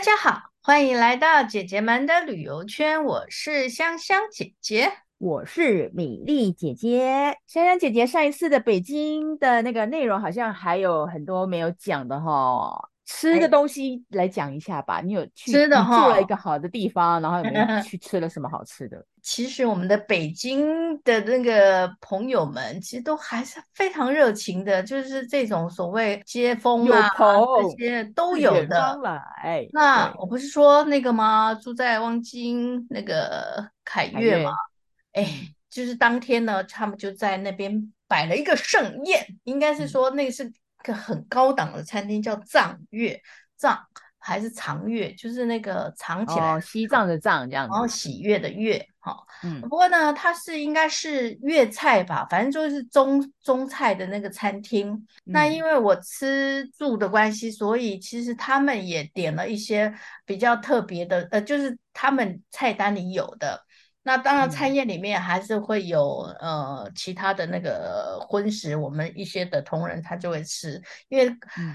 大家好，欢迎来到姐姐们的旅游圈。我是香香姐姐，我是米粒姐姐。香香姐姐上一次的北京的那个内容好像还有很多没有讲的哈。吃的东西来讲一下吧，哎、你有去吃的住了一个好的地方，然后有没有 去吃了什么好吃的？其实我们的北京的那个朋友们，其实都还是非常热情的，就是这种所谓接风啊，这些都有的。来，那我不是说那个吗？住在望京那个凯悦嘛，哎，就是当天呢，他们就在那边摆了一个盛宴，应该是说那个是。一个很高档的餐厅叫藏月，藏还是藏月，就是那个藏起来，哦、西藏的藏这样子，然后喜悦的悦，哈、哦，嗯，不过呢，它是应该是粤菜吧，反正就是中中菜的那个餐厅。嗯、那因为我吃住的关系，所以其实他们也点了一些比较特别的，呃，就是他们菜单里有的。那当然，餐宴里面还是会有、嗯、呃其他的那个荤食，我们一些的同仁他就会吃，因为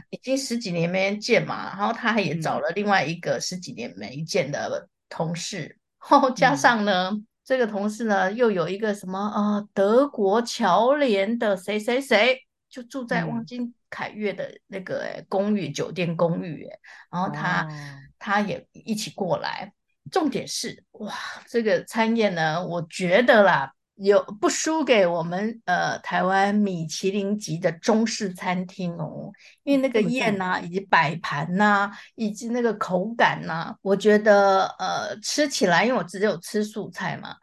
已经十几年没见嘛，然后他也找了另外一个十几年没见的同事，然后加上呢，嗯、这个同事呢又有一个什么啊、呃、德国侨联的谁谁谁，就住在望。京凯悦的那个公寓酒店公寓，然后他、哦、他也一起过来。重点是哇，这个餐宴呢，我觉得啦，有不输给我们呃台湾米其林级的中式餐厅哦，因为那个宴呐、啊，以及摆盘呐、啊，以及那个口感呐、啊，我觉得呃吃起来，因为我只有吃素菜嘛，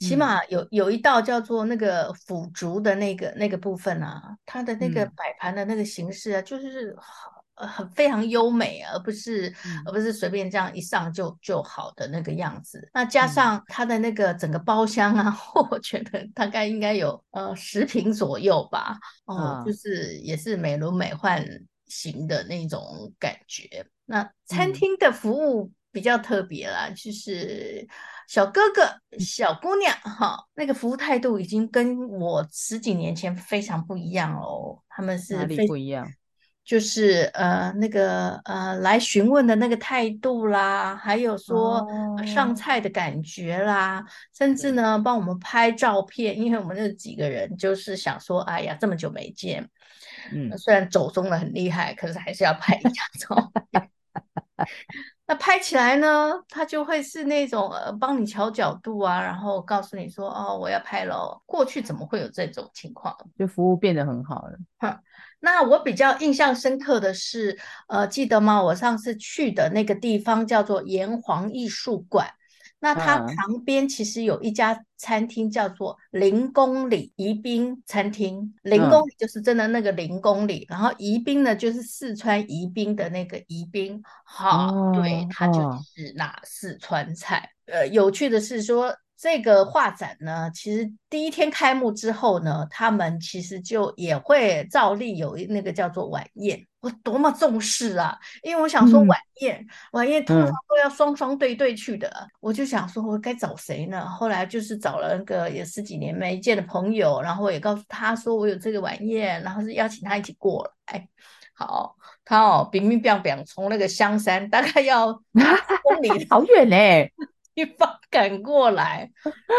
起码有有一道叫做那个腐竹的那个那个部分啊，它的那个摆盘的那个形式啊，就是很非常优美，而不是，嗯、而不是随便这样一上就就好的那个样子。那加上它的那个整个包厢啊，嗯、我觉得大概应该有呃十平左右吧。哦，嗯、就是也是美轮美奂型的那种感觉。那餐厅的服务比较特别啦，嗯、就是小哥哥、小姑娘哈、哦，那个服务态度已经跟我十几年前非常不一样哦。他们是哪里不一样？就是呃那个呃来询问的那个态度啦，还有说上菜的感觉啦，哦、甚至呢帮我们拍照片，因为我们那几个人就是想说，哎呀这么久没见，嗯，虽然走钟了很厉害，可是还是要拍一张照片。那拍起来呢，他就会是那种呃帮你调角度啊，然后告诉你说哦我要拍了。过去怎么会有这种情况？就服务变得很好了。哼。那我比较印象深刻的是，呃，记得吗？我上次去的那个地方叫做炎黄艺术馆，那它旁边其实有一家餐厅叫做零公里宜宾餐厅，零公里就是真的那个零公里，嗯、然后宜宾呢就是四川宜宾的那个宜宾，好，哦、对，它就是那四川菜。哦、呃，有趣的是说。这个画展呢，其实第一天开幕之后呢，他们其实就也会照例有那个叫做晚宴。我多么重视啊！因为我想说晚宴，嗯、晚宴通常都要双双对对去的。嗯、我就想说，我该找谁呢？后来就是找了那个也十几年没见的朋友，然后也告诉他说我有这个晚宴，然后是邀请他一起过来。好，他哦，乒乒乓乓从那个香山大概要 公里，好远呢。地方 赶过来，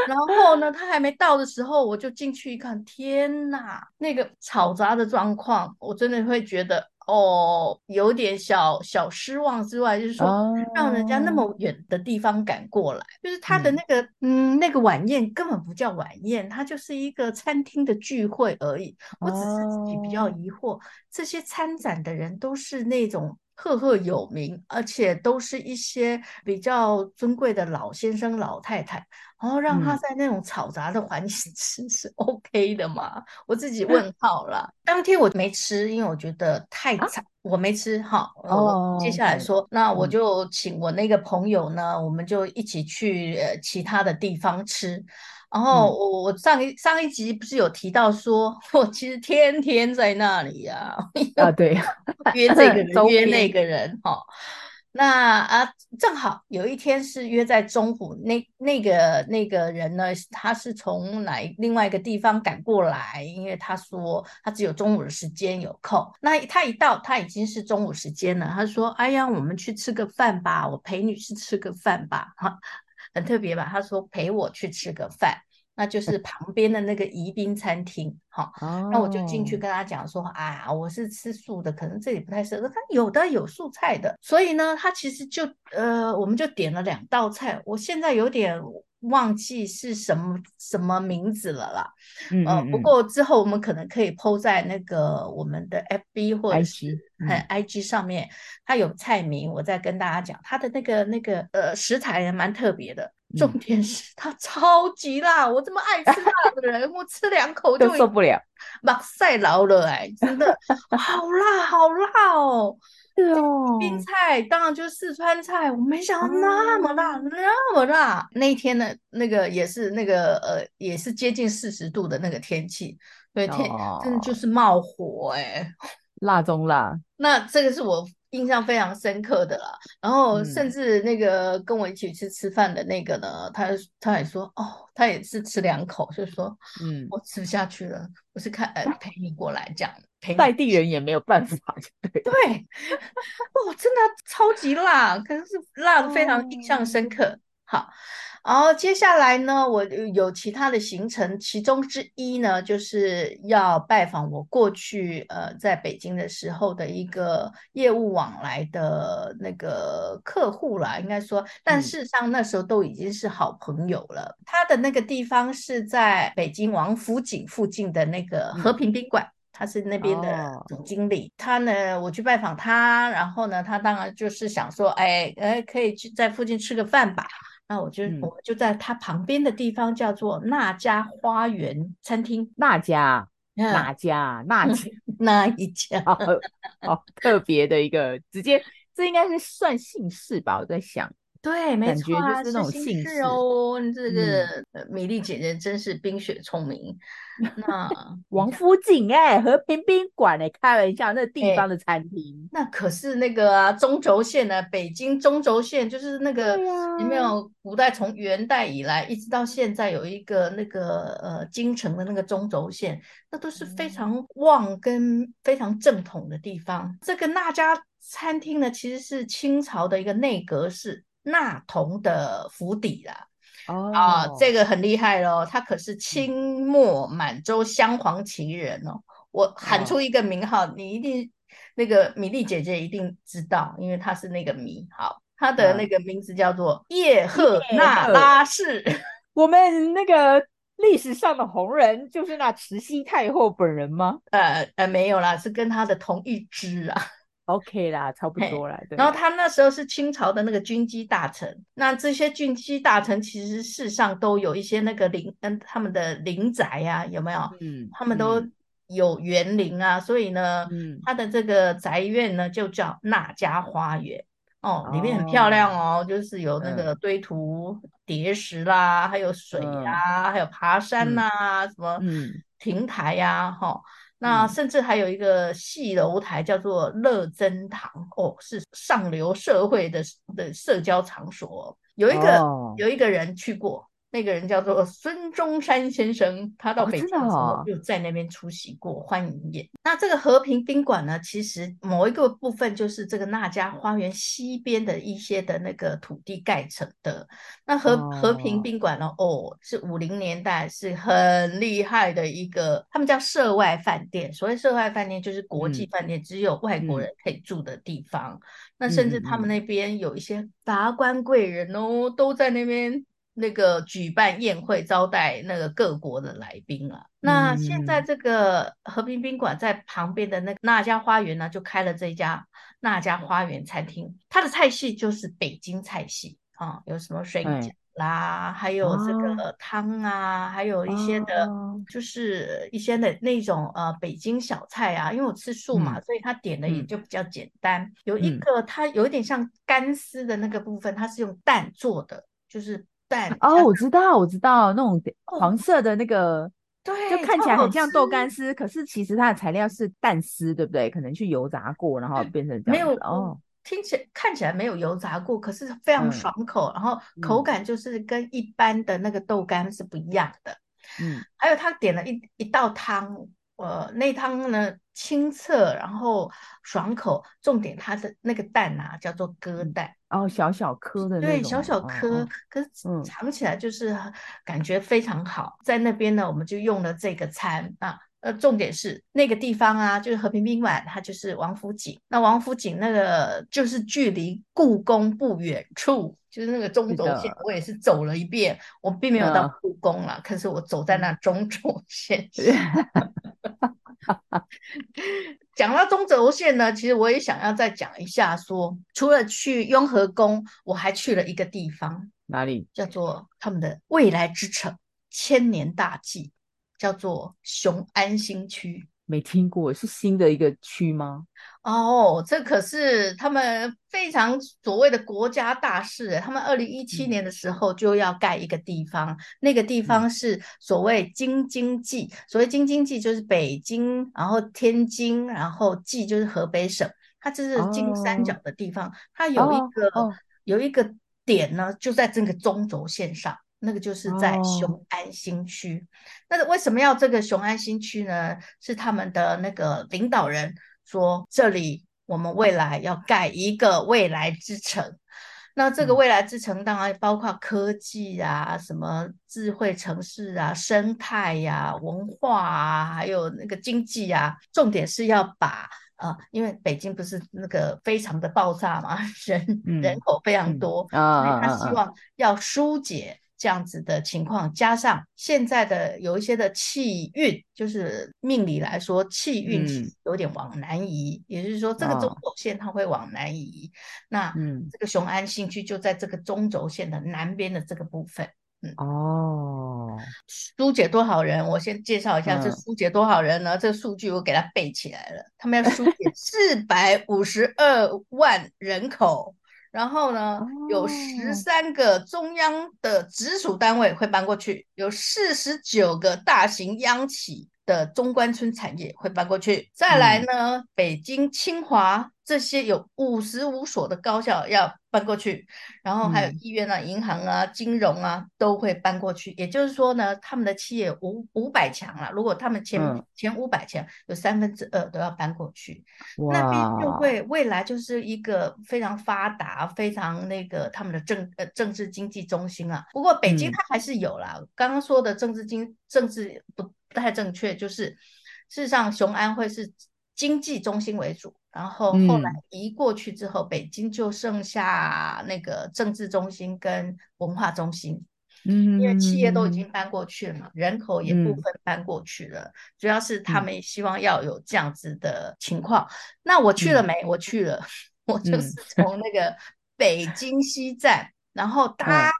然后呢，他还没到的时候，我就进去一看，天哪，那个嘈杂的状况，我真的会觉得哦，有点小小失望之外，就是说让人家那么远的地方赶过来，就是他的那个嗯，嗯，那个晚宴根本不叫晚宴，它就是一个餐厅的聚会而已。我只是自己比较疑惑，这些参展的人都是那种。赫赫有名，而且都是一些比较尊贵的老先生、老太太，然后让他在那种嘈杂的环境 吃是 OK 的吗？嗯、我自己问号了。当天我没吃，因为我觉得太惨，啊、我没吃。好，哦，接下来说，那我就请我那个朋友呢，嗯、我们就一起去呃其他的地方吃。然后我我上一上一集不是有提到说，我其实天天在那里呀，啊，啊对，约这个人约那个人哈，那啊，正好有一天是约在中午，那那个那个人呢，他是从哪另外一个地方赶过来，因为他说他只有中午的时间有空。那他一到，他已经是中午时间了。他说：“哎呀，我们去吃个饭吧，我陪你去吃个饭吧。”哈，很特别吧？他说陪我去吃个饭。那就是 旁边的那个宜宾餐厅，好，那我就进去跟他讲说，啊，我是吃素的，可能这里不太适合。他有的有素菜的，所以呢，他其实就呃，我们就点了两道菜，我现在有点忘记是什么什么名字了啦。嗯，嗯，嗯，呃，不过之后我们可能可以 po 在那个我们的 FB 或者是 IG 上面，它有菜名，我再跟大家讲，它的那个那个呃食材也蛮特别的。重点是它超级辣，我这么爱吃辣的人，我吃两口就受不了，目屎流了哎，真的好辣好辣哦！对哦，冰菜当然就是四川菜，我没想到那么辣，嗯、那么辣。那一天呢，那个也是那个呃，也是接近四十度的那个天气，对天、哦、真的就是冒火哎，辣中辣。那这个是我。印象非常深刻的啦，然后甚至那个跟我一起去吃饭的那个呢，嗯、他他也说哦，他也是吃两口，就说嗯，我吃不下去了，我是看呃陪你过来这样，陪在地人也没有办法，对对，哦，真的超级辣，可是辣的非常印象深刻，嗯、好。然后接下来呢，我有其他的行程，其中之一呢，就是要拜访我过去呃在北京的时候的一个业务往来的那个客户啦，应该说，但事实上那时候都已经是好朋友了。嗯、他的那个地方是在北京王府井附近的那个和平宾馆，嗯、他是那边的总经理。哦、他呢，我去拜访他，然后呢，他当然就是想说，哎哎，可以去在附近吃个饭吧。那我就、嗯、我们就在他旁边的地方叫做那家花园餐厅。那家？哪家？那家？那一家？好，好特别的一个，直接这应该是算姓氏吧？我在想。对，没错啊，就是那种姓氏哦。这个米粒姐姐真是冰雪聪明。那 王府井哎，和平宾馆哎，开玩笑，那地方的餐厅。那可是那个啊，中轴线的北京中轴线，就是那个有没有？古代从元代以来一直到现在，有一个那个呃京城的那个中轴线，那都是非常旺跟非常正统的地方。这个那家餐厅呢，其实是清朝的一个内阁使。纳童的府邸啦，哦啊，这个很厉害喽，他可是清末满洲镶黄旗人哦。我喊出一个名号，哦、你一定那个米粒姐姐一定知道，因为她是那个米。好，她的那个名字叫做叶赫那拉氏。我们那个历史上的红人就是那慈禧太后本人吗？呃呃，没有啦，是跟她的同一支啊。OK 啦，差不多啦。对。然后他那时候是清朝的那个军机大臣，那这些军机大臣其实世上都有一些那个陵，嗯，他们的陵宅呀、啊，有没有？嗯，他们都有园林啊，嗯、所以呢，嗯，他的这个宅院呢就叫那家花园哦，里面很漂亮哦，哦就是有那个堆土叠石啦，嗯、还有水啊，嗯、还有爬山呐、什么亭台呀、啊，哈、嗯。那甚至还有一个戏楼台，叫做乐珍堂哦，是上流社会的的社交场所。有一个、哦、有一个人去过。那个人叫做孙中山先生，他到北京的时候就在那边出席过欢迎宴。哦哦、那这个和平宾馆呢，其实某一个部分就是这个那家花园西边的一些的那个土地盖成的。那和、哦、和平宾馆呢，哦，是五零年代是很厉害的一个，他们叫涉外饭店。所谓涉外饭店就是国际饭店，嗯、只有外国人可以住的地方。嗯、那甚至他们那边有一些达官贵人哦，都在那边。那个举办宴会招待那个各国的来宾啊，那现在这个和平宾馆在旁边的那个那家花园呢，就开了这家那家花园餐厅，它的菜系就是北京菜系啊，有什么水饺啦，还有这个汤啊，还有一些的，就是一些的那种呃北京小菜啊，因为我吃素嘛，所以他点的也就比较简单。有一个它有一点像干丝的那个部分，它是用蛋做的，就是。蛋哦，我知道，我知道那种黄色的那个，哦、对，就看起来很像豆干丝，可是其实它的材料是蛋丝，对不对？可能去油炸过，然后变成这样。没有哦，听起来看起来没有油炸过，可是非常爽口，嗯、然后口感就是跟一般的那个豆干是不一样的。嗯，还有他点了一一道汤，呃，那汤呢清澈，然后爽口，重点它的那个蛋啊叫做鸽蛋，哦，小小颗的，对，小小颗，哦、可是尝起来就是感觉非常好。嗯、在那边呢，我们就用了这个餐啊。呃，重点是那个地方啊，就是和平宾馆，它就是王府井。那王府井那个就是距离故宫不远处，就是那个中轴线，我也是走了一遍。我并没有到故宫了，嗯、可是我走在那中轴线上。讲到中轴线呢，其实我也想要再讲一下说，说除了去雍和宫，我还去了一个地方，哪里？叫做他们的未来之城，千年大计。叫做雄安新区，没听过，是新的一个区吗？哦，这可是他们非常所谓的国家大事。他们二零一七年的时候就要盖一个地方，嗯、那个地方是所谓京津冀。所谓京津冀就是北京，然后天津，然后冀就是河北省。它这是金三角的地方，哦、它有一个、哦、有一个点呢，就在这个中轴线上。那个就是在雄安新区，哦、那为什么要这个雄安新区呢？是他们的那个领导人说，这里我们未来要盖一个未来之城。那这个未来之城当然包括科技啊、什么智慧城市啊、生态呀、啊、文化啊，还有那个经济啊。重点是要把呃，因为北京不是那个非常的爆炸嘛，人、嗯、人口非常多，所以他希望要疏解。这样子的情况，加上现在的有一些的气运，就是命理来说，气运有点往南移，嗯、也就是说，这个中轴线它会往南移。哦、那这个雄安新区就在这个中轴线的南边的这个部分。嗯，哦，疏解多少人？我先介绍一下，这疏解多少人呢？嗯、这个数据我给它背起来了，他们要疏解四百五十二万人口。然后呢，有十三个中央的直属单位会搬过去，有四十九个大型央企的中关村产业会搬过去。再来呢，嗯、北京清华。这些有五十五所的高校要搬过去，然后还有医院啊、嗯、银行啊、金融啊都会搬过去。也就是说呢，他们的企业五五百强啊，如果他们前、嗯、前五百强有三分之二都要搬过去，那边就会未来就是一个非常发达、非常那个他们的政呃政治经济中心啊。不过北京它还是有啦，嗯、刚刚说的政治经政治不不太正确，就是事实上雄安会是经济中心为主。然后后来移过去之后，嗯、北京就剩下那个政治中心跟文化中心，嗯，因为企业都已经搬过去了嘛，嗯、人口也部分搬过去了，嗯、主要是他们希望要有这样子的情况。嗯、那我去了没？我去了，我就是从那个北京西站，嗯、然后 搭、嗯、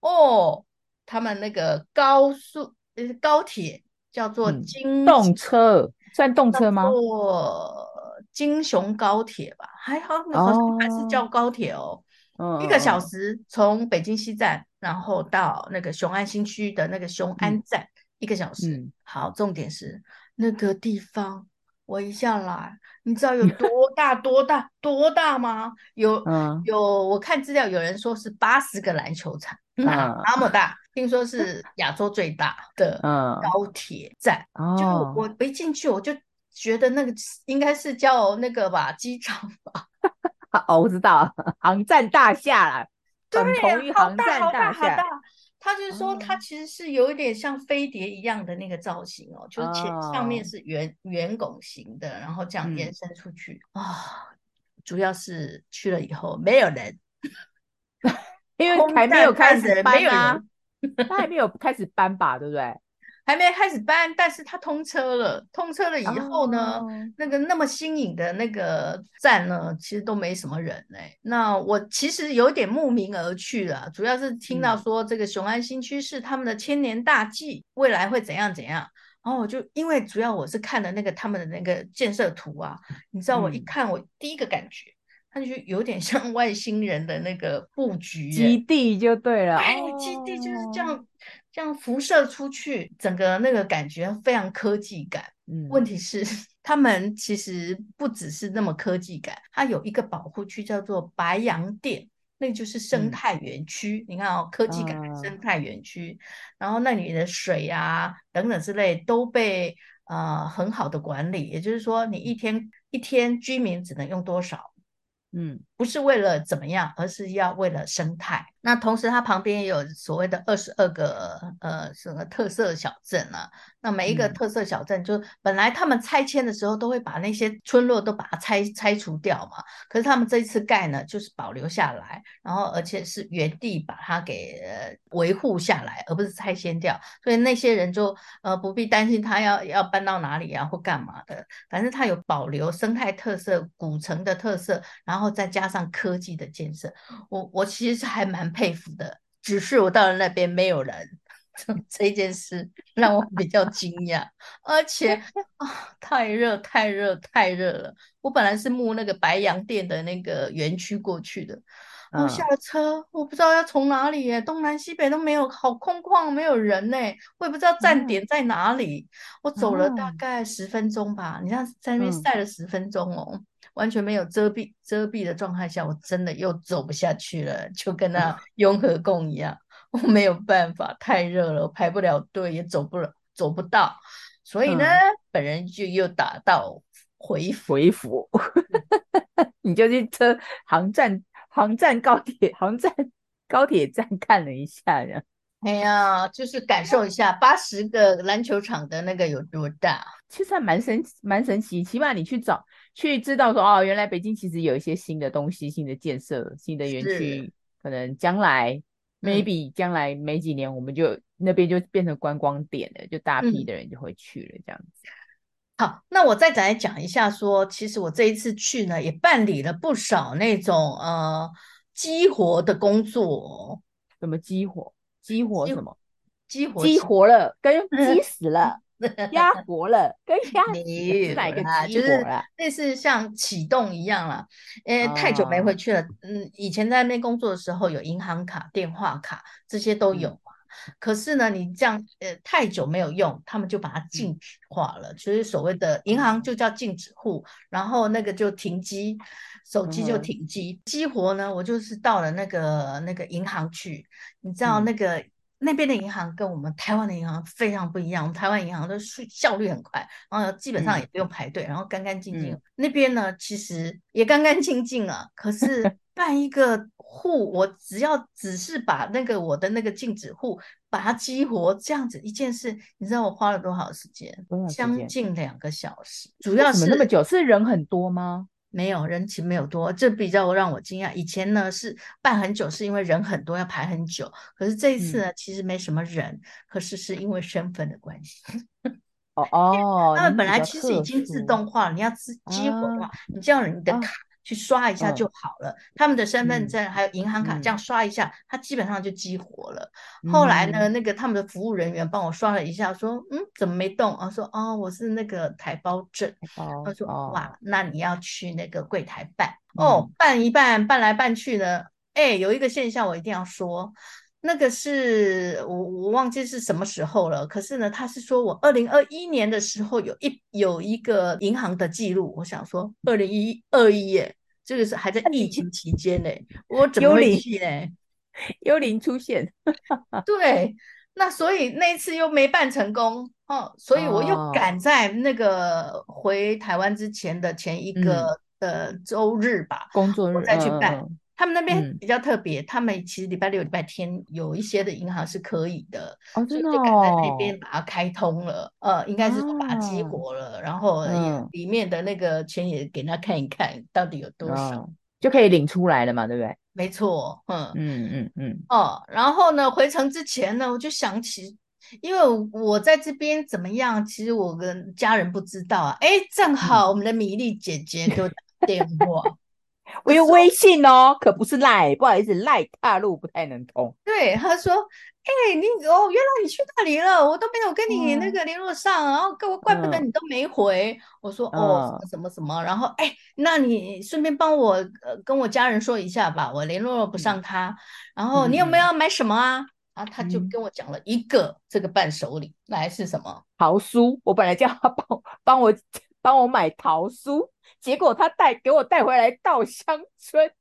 哦，他们那个高速呃高铁叫做京、嗯、动车，算动车吗？坐京雄高铁吧，还好，好像还是叫高铁哦。Oh. 一个小时从北京西站，然后到那个雄安新区的那个雄安站，嗯、一个小时。嗯、好，重点是那个地方，我一下来，你知道有 多大多大多大吗？有、嗯、有，我看资料，有人说是八十个篮球场，那、嗯、那么大，听说是亚洲最大的高铁站。嗯、就我一进去，我就。觉得那个应该是叫那个吧，机场吧。哦，我知道，航站大厦啦。对，好大好大好大。他就是说，它其实是有一点像飞碟一样的那个造型哦，就是前上面是圆圆拱形的，然后这样延伸出去啊。主要是去了以后没有人，因为还没有开始搬啊，他还没有开始搬吧，对不对？还没开始搬，但是它通车了。通车了以后呢，oh. 那个那么新颖的那个站呢，其实都没什么人哎、欸。那我其实有点慕名而去了，主要是听到说这个雄安新区是他们的千年大计，未来会怎样怎样。然后我就因为主要我是看了那个他们的那个建设图啊，你知道我一看我第一个感觉，它就有点像外星人的那个布局、欸，基地就对了。哎，基地就是这样。这样辐射出去，整个那个感觉非常科技感。嗯，问题是 他们其实不只是那么科技感，它有一个保护区叫做白洋淀。那就是生态园区，嗯、你看哦，科技感生态园区，啊、然后那里的水啊等等之类都被呃很好的管理，也就是说，你一天一天居民只能用多少？嗯，不是为了怎么样，而是要为了生态。那同时，它旁边也有所谓的二十二个呃什么特色小镇啊。那每一个特色小镇，就本来他们拆迁的时候都会把那些村落都把它拆拆除掉嘛。可是他们这一次盖呢，就是保留下来，然后而且是原地把它给呃维护下来，而不是拆迁掉。所以那些人就呃不必担心他要要搬到哪里啊或干嘛的。反正他有保留生态特色、古城的特色，然后再加上科技的建设。我我其实还蛮佩服的，只是我到了那边没有人。这件事让我比较惊讶，而且啊，太热，太热，太热了。我本来是慕那个白洋淀的那个园区过去的，我下了车，我不知道要从哪里耶，东南西北都没有，好空旷，没有人呢，我也不知道站点在哪里。我走了大概十分钟吧，你看在那边晒了十分钟哦，完全没有遮蔽遮蔽的状态下，我真的又走不下去了，就跟那 雍和宫一样。我没有办法，太热了，我排不了队，也走不了，走不到，所以呢，嗯、本人就又打道回回府。你就去车航站、航站高铁、航站高铁站看了一下，呀。哎呀，就是感受一下八十个篮球场的那个有多大，其实还蛮神蛮神奇。起码你去找去知道说，哦，原来北京其实有一些新的东西、新的建设、新的园区，可能将来。maybe 将来没几年，我们就那边就变成观光点了，就大批的人就会去了，这样子。好，那我再再来讲一下说，说其实我这一次去呢，也办理了不少那种呃激活的工作。什么激活？激活什么？激活？激活了，跟激死了。鸭活了，跟鸭没哪个激活了？类似像启动一样了。呃，太久没回去了。嗯，以前在那边工作的时候，有银行卡、电话卡这些都有嘛。嗯、可是呢，你这样呃太久没有用，他们就把它禁止化了。其实、嗯、所谓的银行就叫禁止户，然后那个就停机，手机就停机。激、嗯、活呢，我就是到了那个那个银行去，你知道那个。嗯那边的银行跟我们台湾的银行非常不一样，我们台湾银行都是效率很快，然后基本上也不用排队，嗯、然后干干净净。嗯、那边呢，其实也干干净净啊，可是 办一个户，我只要只是把那个我的那个禁止户把它激活，这样子一件事，你知道我花了多少时间？将近两个小时。主要是那么久？是人很多吗？没有，人情没有多，这比较让我惊讶。以前呢是办很久，是因为人很多要排很久。可是这一次呢，嗯、其实没什么人，可是是因为身份的关系。哦 哦，他们本来其实已经自动化了，你要自激活的话，啊、你叫你的卡。啊去刷一下就好了，嗯、他们的身份证还有银行卡，这样刷一下，嗯、它基本上就激活了。嗯、后来呢，那个他们的服务人员帮我刷了一下，说：“嗯，怎么没动？”啊，说：“哦，我是那个台胞证。哦”他说：“哇，那你要去那个柜台办。嗯”哦，办一办，办来办去呢，哎，有一个现象我一定要说，那个是我我忘记是什么时候了。可是呢，他是说我二零二一年的时候有一有一个银行的记录，我想说二零一二一耶。这个是还在疫情期间呢，我怎么会去呢？幽灵出现，对，那所以那一次又没办成功哦，所以我又赶在那个回台湾之前的前一个呃周日吧，工作日再去办。嗯他们那边比较特别，嗯、他们其实礼拜六、礼拜天有一些的银行是可以的，哦，真的哦，所以就赶在那边把它开通了，呃，应该是把它激活了，啊、然后里面的那个钱也给他看一看，到底有多少，哦，就可以领出来了嘛，对不对？没错，嗯。嗯嗯嗯，哦，然后呢，回程之前呢，我就想起，因为我在这边怎么样，其实我跟家人不知道啊，哎，正好我们的米粒姐姐给我打电话。我有微信哦，可不是赖，不好意思，赖大陆不太能通。对，他说：“哎、欸，你哦，原来你去那里了，我都没有跟你那个联络上，嗯、然后怪怪不得你都没回。嗯”我说：“哦，什么什么什么。”然后哎、欸，那你顺便帮我呃跟我家人说一下吧，我联络不上他。嗯、然后你有没有要买什么啊？然后他就跟我讲了一个这个伴手礼，来是什么？桃酥。我本来叫他帮帮我帮我买桃酥，结果他带给我带回来稻香村。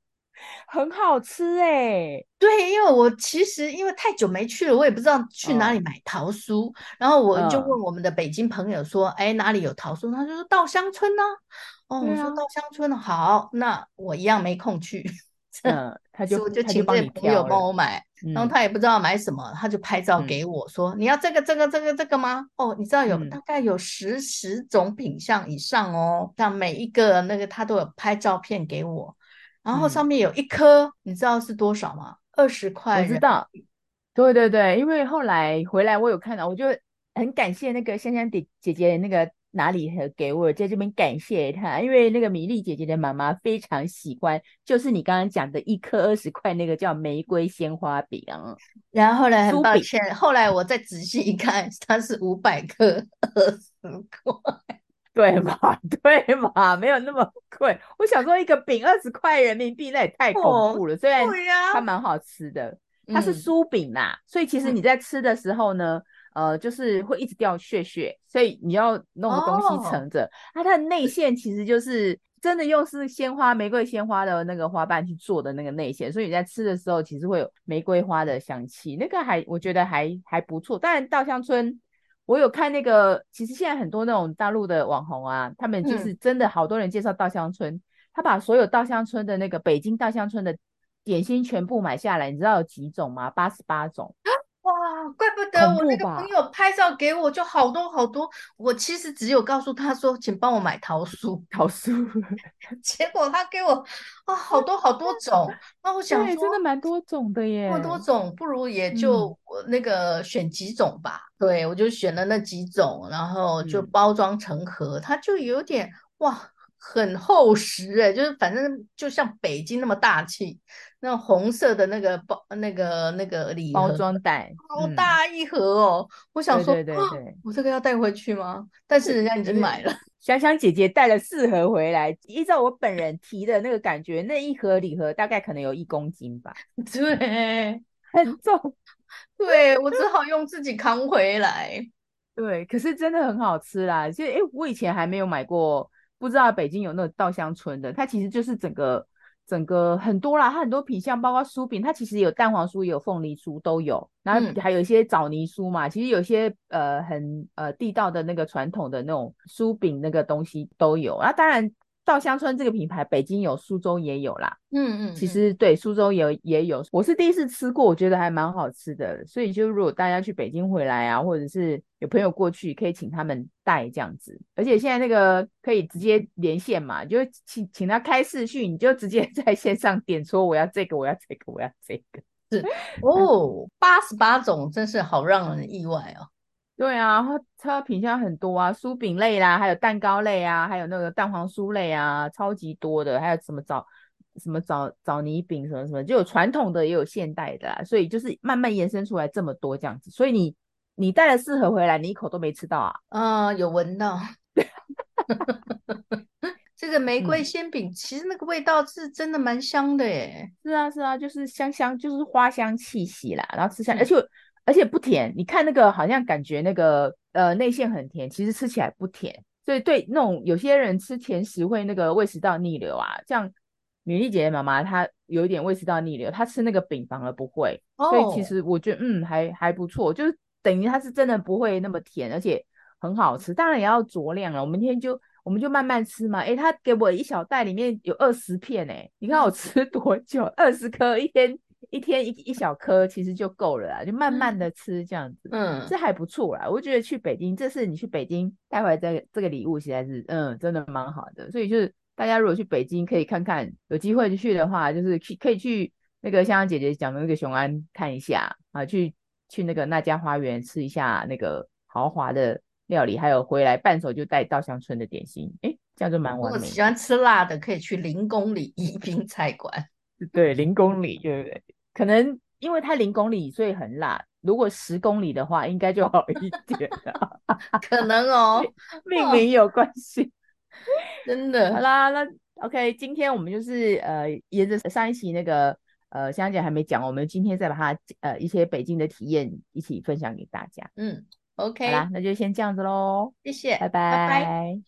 很好吃哎、欸，对，因为我其实因为太久没去了，我也不知道去哪里买桃酥，哦、然后我就问我们的北京朋友说，哎、嗯，哪里有桃酥？他就说稻香村呢、啊。哦，我说稻香村好，那我一样没空去。嗯，他就我就请这朋友帮我买，然后他也不知道买什么，他就拍照给我说，嗯、你要这个这个这个这个吗？哦，你知道有大概有十十种品相以上哦，像每一个那个他都有拍照片给我。然后上面有一颗，嗯、你知道是多少吗？二十块。我知道，对对对，因为后来回来我有看到，我就很感谢那个香香姐姐姐那个拿礼盒给我，在这边感谢她，因为那个米粒姐姐的妈妈非常喜欢，就是你刚刚讲的一颗二十块那个叫玫瑰鲜花饼。然后后来很抱歉，后来我再仔细一看，它是五百克二十块。对嘛，对嘛，没有那么贵。我想说，一个饼二十块人民币，那也太恐怖了。哦、虽然它蛮好吃的，啊、它是酥饼啦，嗯、所以其实你在吃的时候呢，嗯、呃，就是会一直掉屑屑，所以你要弄个东西盛着。那、哦、它的内馅其实就是真的用是鲜花、玫瑰鲜花的那个花瓣去做的那个内馅，所以你在吃的时候其实会有玫瑰花的香气，那个还我觉得还还不错。当然，稻香村。我有看那个，其实现在很多那种大陆的网红啊，他们就是真的好多人介绍稻香村，嗯、他把所有稻香村的那个北京稻香村的点心全部买下来，你知道有几种吗？八十八种。哇，怪不得我那个朋友拍照给我就好多好多。我其实只有告诉他说，请帮我买桃酥，桃酥。结果他给我啊好多好多种。那我想说，真的蛮多种的耶。那么多种，不如也就那个选几种吧。嗯、对，我就选了那几种，然后就包装成盒，嗯、它就有点哇。很厚实哎，就是反正就像北京那么大气，那种红色的那个包那个那个礼包装袋，好大一盒哦！嗯、我想说，对对对对，我这个要带回去吗？但是人家已经买了。香香姐姐带了四盒回来，依照我本人提的那个感觉，那一盒礼盒大概可能有一公斤吧，对，很重，对我只好用自己扛回来。对，可是真的很好吃啦！就哎，我以前还没有买过。不知道北京有那个稻香村的，它其实就是整个整个很多啦，它很多品相，包括酥饼，它其实有蛋黄酥，也有凤梨酥都有，然后还有一些枣泥酥嘛，嗯、其实有些呃很呃地道的那个传统的那种酥饼那个东西都有，那当然。稻香村这个品牌，北京有，苏州也有啦。嗯，嗯嗯，其实对，苏州也也有。我是第一次吃过，我觉得还蛮好吃的。所以就如果大家去北京回来啊，或者是有朋友过去，可以请他们带这样子。而且现在那个可以直接连线嘛，就请请他开视讯，你就直接 在线上点说我要这个，我要这个，我要这个。是 哦，八十八种，真是好让人意外哦。对啊，它它品相很多啊，酥饼类啦，还有蛋糕类啊，还有那个蛋黄酥类啊，超级多的，还有什么枣什么枣枣泥饼什么什么，就有传统的也有现代的啦，所以就是慢慢延伸出来这么多这样子。所以你你带了四盒回来，你一口都没吃到啊？嗯、呃，有闻到。这个玫瑰鲜饼、嗯、其实那个味道是真的蛮香的耶。是啊是啊，就是香香，就是花香气息啦，然后吃起来，而且。而且不甜，你看那个好像感觉那个呃内馅很甜，其实吃起来不甜，所以对那种有些人吃甜食会那个胃食道逆流啊，像米粒姐姐妈妈她有一点胃食道逆流，她吃那个饼反而不会，哦、所以其实我觉得嗯还还不错，就是等于它是真的不会那么甜，而且很好吃，当然也要酌量了，我们今天就我们就慢慢吃嘛，诶，他给我一小袋里面有二十片诶，你看我吃多久，二十颗一天。一天一一小颗其实就够了啦，就慢慢的吃这样子，嗯，这还不错啦。我觉得去北京，这次你去北京带回来这个这个礼物，实在是，嗯，真的蛮好的。所以就是大家如果去北京，可以看看，有机会去的话，就是去可以去那个香香姐姐讲的那个雄安看一下啊，去去那个那家花园吃一下那个豪华的料理，还有回来伴手就带稻香村的点心，诶，这样就蛮完美。如果喜欢吃辣的，可以去零公里宜宾菜馆。对，零公里，对不对？可能因为它零公里，所以很辣。如果十公里的话，应该就好一点了。可能哦，命名有关系。真的。好啦，那 OK，今天我们就是呃，沿着上一期那个呃，香香姐还没讲，我们今天再把它呃一些北京的体验一起分享给大家。嗯，OK，好啦，那就先这样子喽，谢谢，拜拜。拜拜。